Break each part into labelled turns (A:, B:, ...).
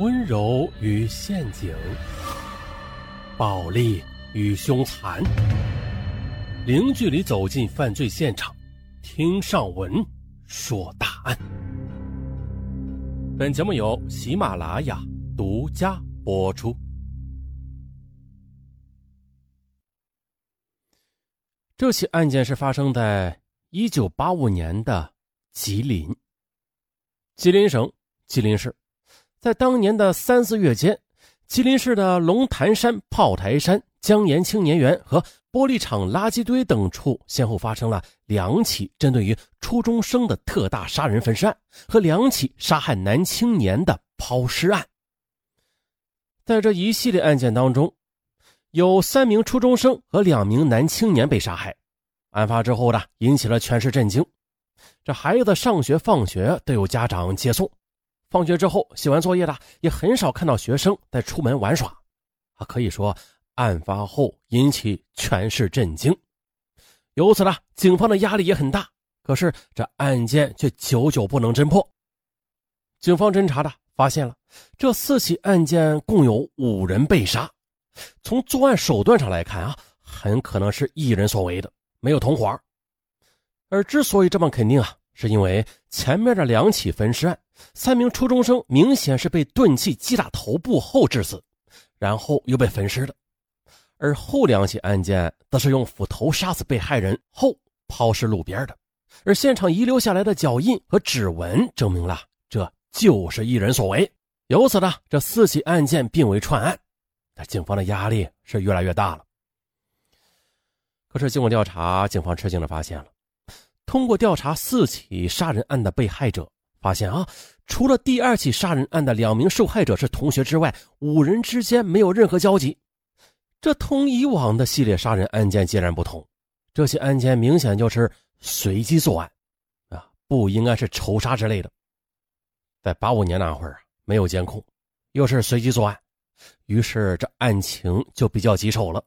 A: 温柔与陷阱，暴力与凶残，零距离走进犯罪现场，听上文说大案。本节目由喜马拉雅独家播出。这起案件是发生在一九八五年的吉林，吉林省吉林市。在当年的三四月间，吉林市的龙潭山、炮台山、江岩青年园和玻璃厂垃圾堆等处，先后发生了两起针对于初中生的特大杀人分尸案和两起杀害男青年的抛尸案。在这一系列案件当中，有三名初中生和两名男青年被杀害。案发之后呢，引起了全市震惊。这孩子上学放学都有家长接送。放学之后写完作业的也很少看到学生在出门玩耍，啊，可以说案发后引起全市震惊，由此呢，警方的压力也很大。可是这案件却久久不能侦破。警方侦查的发现了这四起案件共有五人被杀，从作案手段上来看啊，很可能是一人所为的，没有同伙。而之所以这么肯定啊。是因为前面的两起焚尸案，三名初中生明显是被钝器击打头部后致死，然后又被焚尸的；而后两起案件则是用斧头杀死被害人后抛尸路边的，而现场遗留下来的脚印和指纹证明了这就是一人所为。由此呢，这四起案件并为串案，那警方的压力是越来越大了。可是经过调查，警方吃惊的发现了。通过调查四起杀人案的被害者，发现啊，除了第二起杀人案的两名受害者是同学之外，五人之间没有任何交集。这同以往的系列杀人案件截然不同，这些案件明显就是随机作案，啊，不应该是仇杀之类的。在八五年那会儿没有监控，又是随机作案，于是这案情就比较棘手了。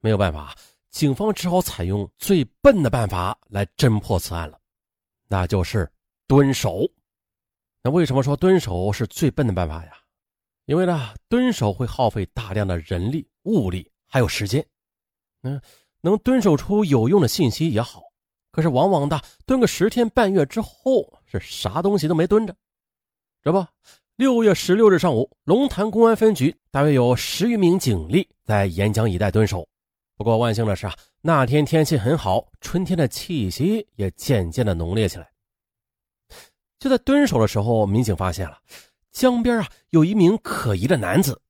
A: 没有办法。警方只好采用最笨的办法来侦破此案了，那就是蹲守。那为什么说蹲守是最笨的办法呀？因为呢，蹲守会耗费大量的人力、物力还有时间。嗯，能蹲守出有用的信息也好，可是往往的蹲个十天半月之后，是啥东西都没蹲着。这不，六月十六日上午，龙潭公安分局大约有十余名警力在沿江一带蹲守。不过万幸的是啊，那天天气很好，春天的气息也渐渐的浓烈起来。就在蹲守的时候，民警发现了江边啊有一名可疑的男子，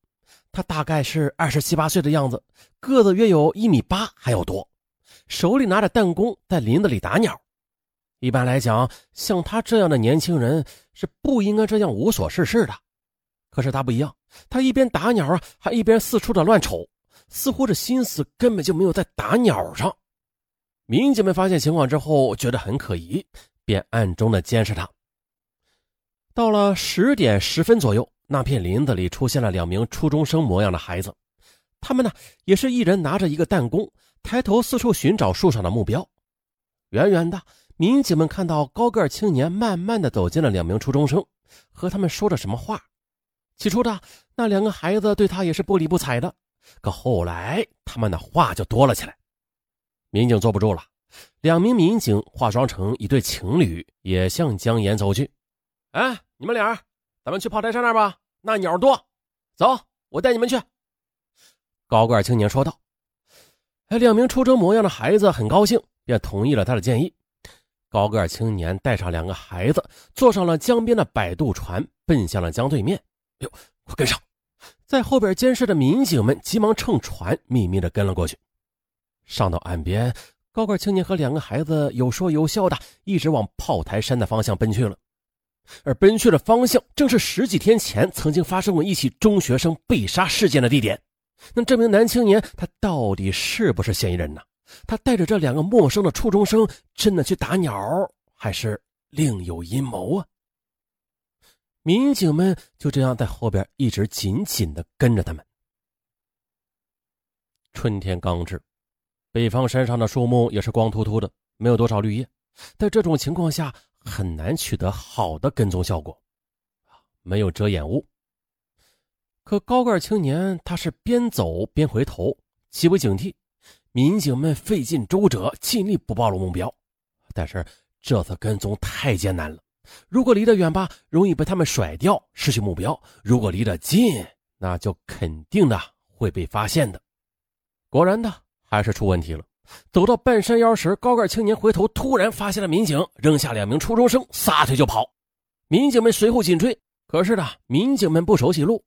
A: 他大概是二十七八岁的样子，个子约有一米八还要多，手里拿着弹弓在林子里打鸟。一般来讲，像他这样的年轻人是不应该这样无所事事的，可是他不一样，他一边打鸟啊，还一边四处的乱瞅。似乎这心思根本就没有在打鸟上。民警们发现情况之后，觉得很可疑，便暗中的监视他。到了十点十分左右，那片林子里出现了两名初中生模样的孩子，他们呢也是一人拿着一个弹弓，抬头四处寻找树上的目标。远远的，民警们看到高个青年慢慢的走进了两名初中生，和他们说着什么话。起初的那两个孩子对他也是不理不睬的。可后来，他们的话就多了起来。民警坐不住了，两名民警化妆成一对情侣，也向江岩走去。哎，你们俩，咱们去炮台山那吧，那鸟多。走，我带你们去。高个青年说道。哎，两名初中模样的孩子很高兴，便同意了他的建议。高个青年带上两个孩子，坐上了江边的摆渡船，奔向了江对面。哎呦，快跟上！在后边监视的民警们急忙乘船，秘密的跟了过去。上到岸边，高个青年和两个孩子有说有笑的，一直往炮台山的方向奔去了。而奔去的方向，正是十几天前曾经发生过一起中学生被杀事件的地点。那这名男青年，他到底是不是嫌疑人呢？他带着这两个陌生的初中生，真的去打鸟，还是另有阴谋啊？民警们就这样在后边一直紧紧的跟着他们。春天刚至，北方山上的树木也是光秃秃的，没有多少绿叶，在这种情况下很难取得好的跟踪效果。没有遮掩物，可高个青年他是边走边回头，极为警惕。民警们费尽周折，尽力不暴露目标，但是这次跟踪太艰难了。如果离得远吧，容易被他们甩掉，失去目标；如果离得近，那就肯定的会被发现的。果然的，还是出问题了。走到半山腰时，高个青年回头，突然发现了民警，扔下两名初中生，撒腿就跑。民警们随后紧追，可是呢，民警们不熟悉路。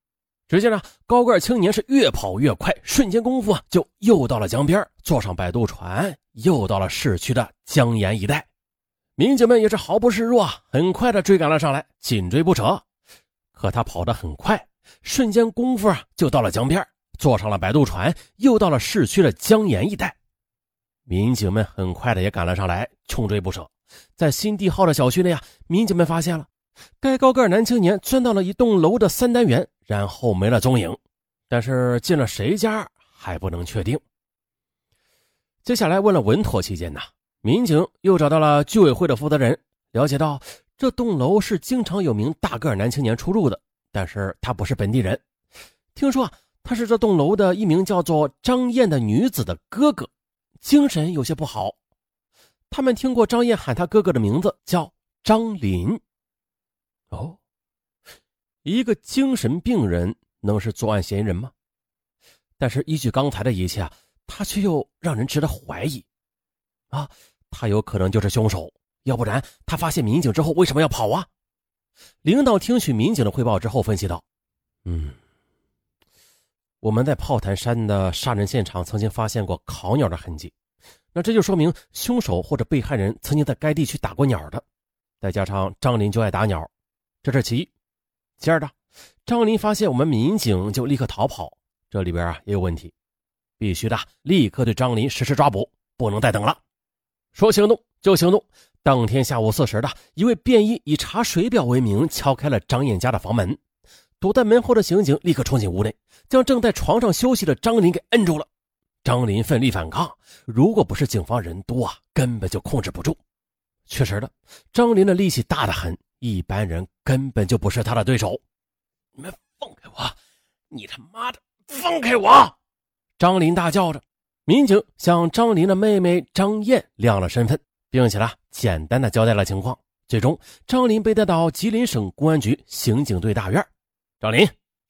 A: 只见呢，高个青年是越跑越快，瞬间功夫啊，就又到了江边，坐上摆渡船，又到了市区的江沿一带。民警们也是毫不示弱，很快的追赶了上来，紧追不舍。可他跑得很快，瞬间功夫啊，就到了江边，坐上了摆渡船，又到了市区的江沿一带。民警们很快的也赶了上来，穷追不舍。在新地号的小区内啊，民警们发现了该高个男青年钻到了一栋楼的三单元，然后没了踪影。但是进了谁家还不能确定。接下来问了稳妥起见呢，民警又找到了居委会的负责人，了解到这栋楼是经常有名大个男青年出入的，但是他不是本地人。听说啊，他是这栋楼的一名叫做张燕的女子的哥哥。精神有些不好，他们听过张燕喊他哥哥的名字叫张林。哦，一个精神病人能是作案嫌疑人吗？但是依据刚才的一切，他却又让人值得怀疑。啊，他有可能就是凶手，要不然他发现民警之后为什么要跑啊？领导听取民警的汇报之后分析道：“嗯。”我们在炮台山的杀人现场曾经发现过烤鸟的痕迹，那这就说明凶手或者被害人曾经在该地区打过鸟的。再加上张林就爱打鸟，这是其一。其二的，张林发现我们民警就立刻逃跑，这里边啊也有问题，必须的立刻对张林实施抓捕，不能再等了。说行动就行动。当天下午四时的一位便衣以查水表为名敲开了张燕家的房门。躲在门后的刑警立刻冲进屋内，将正在床上休息的张林给摁住了。张林奋力反抗，如果不是警方人多啊，根本就控制不住。确实的，张林的力气大得很，一般人根本就不是他的对手。你们放开我！你他妈的放开我！张林大叫着。民警向张林的妹妹张燕亮了身份，并且呢，简单的交代了情况。最终，张林被带到吉林省公安局刑警队大院。张林，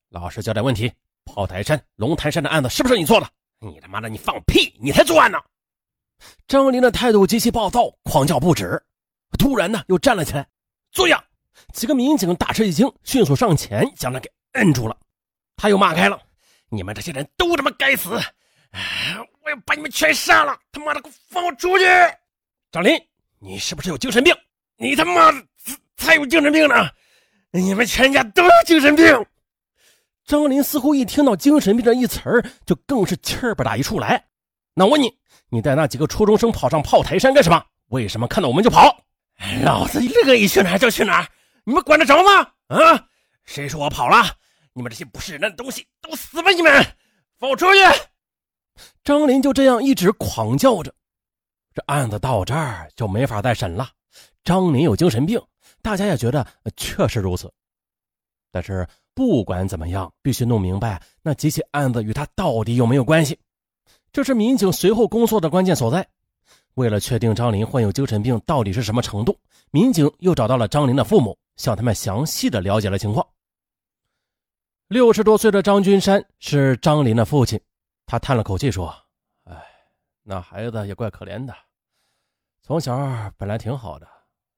A: 老实交代问题。炮台山、龙潭山的案子是不是你做的？你他妈的，你放屁！你才作案呢！张林的态度极其暴躁，狂叫不止。突然呢，又站了起来，坐下。几个民警大吃一惊，迅速上前将他给摁住了。他又骂开了：“你们这些人都他妈该死！我要把你们全杀了！他妈的，给我放我出去！”张林，你是不是有精神病？你他妈的才有精神病呢！你们全家都有精神病！张林似乎一听到“精神病”这一词儿，就更是气儿不打一处来。那我问你，你带那几个初中生跑上炮台山干什么？为什么看到我们就跑？老子乐意去哪儿就去哪儿，你们管得着吗？啊！谁说我跑了？你们这些不是人的东西，都死吧！你们，放我出去！张林就这样一直狂叫着。这案子到这儿就没法再审了。张林有精神病。大家也觉得确实如此，但是不管怎么样，必须弄明白那几起案子与他到底有没有关系，这是民警随后工作的关键所在。为了确定张林患有精神病到底是什么程度，民警又找到了张林的父母，向他们详细的了解了情况。六十多岁的张君山是张林的父亲，他叹了口气说：“哎，那孩子也怪可怜的，从小本来挺好的。”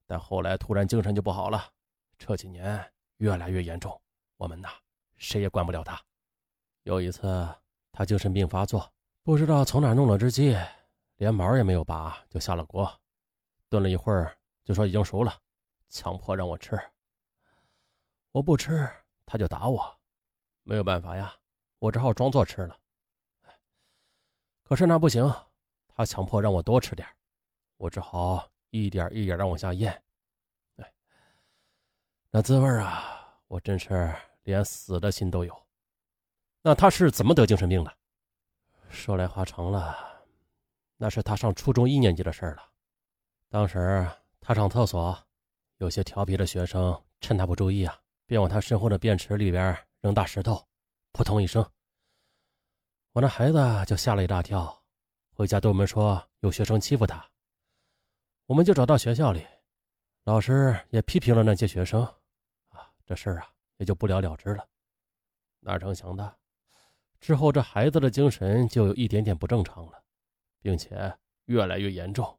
A: 但后来突然精神就不好了，这几年越来越严重，我们呐谁也管不了他。有一次他精神病发作，不知道从哪弄了只鸡，连毛也没有拔就下了锅，炖了一会儿就说已经熟了，强迫让我吃。我不吃他就打我，没有办法呀，我只好装作吃了。可是那不行，他强迫让我多吃点，我只好。一点一点的往下咽，哎，那滋味啊，我真是连死的心都有。那他是怎么得精神病的？说来话长了，那是他上初中一年级的事了。当时他上厕所，有些调皮的学生趁他不注意啊，便往他身后的便池里边扔大石头，扑通一声，我那孩子就吓了一大跳，回家对我们说有学生欺负他，我们就找到学校里，老师也批评了那些学生，啊，这事儿啊也就不了了之了。哪成想的，之后这孩子的精神就有一点点不正常了，并且越来越严重，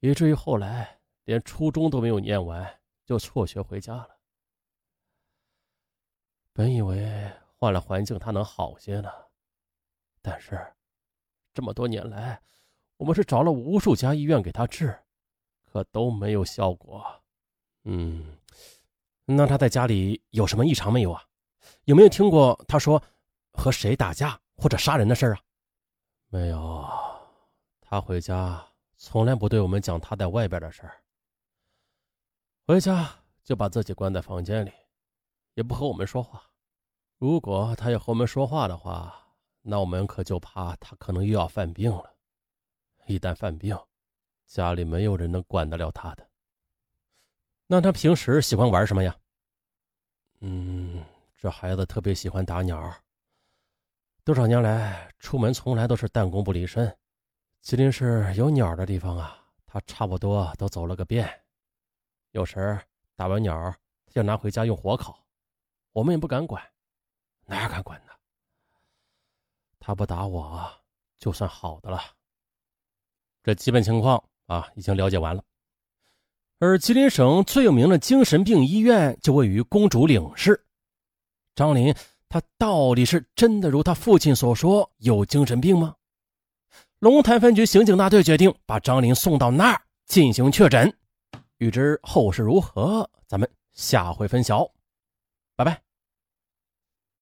A: 以至于后来连初中都没有念完就辍学回家了。本以为换了环境他能好些呢，但是这么多年来，我们是找了无数家医院给他治，可都没有效果。嗯，那他在家里有什么异常没有啊？有没有听过他说和谁打架或者杀人的事啊？没有，他回家从来不对我们讲他在外边的事儿。回家就把自己关在房间里。也不和我们说话。如果他要和我们说话的话，那我们可就怕他可能又要犯病了。一旦犯病，家里没有人能管得了他的。那他平时喜欢玩什么呀？嗯，这孩子特别喜欢打鸟。多少年来，出门从来都是弹弓不离身。吉林市有鸟的地方啊，他差不多都走了个遍。有时打完鸟，他就拿回家用火烤。我们也不敢管，哪敢管呢？他不打我，就算好的了。这基本情况啊，已经了解完了。而吉林省最有名的精神病医院就位于公主岭市。张林他到底是真的如他父亲所说有精神病吗？龙潭分局刑警大队决定把张林送到那儿进行确诊。欲知后事如何，咱们下回分晓。拜拜。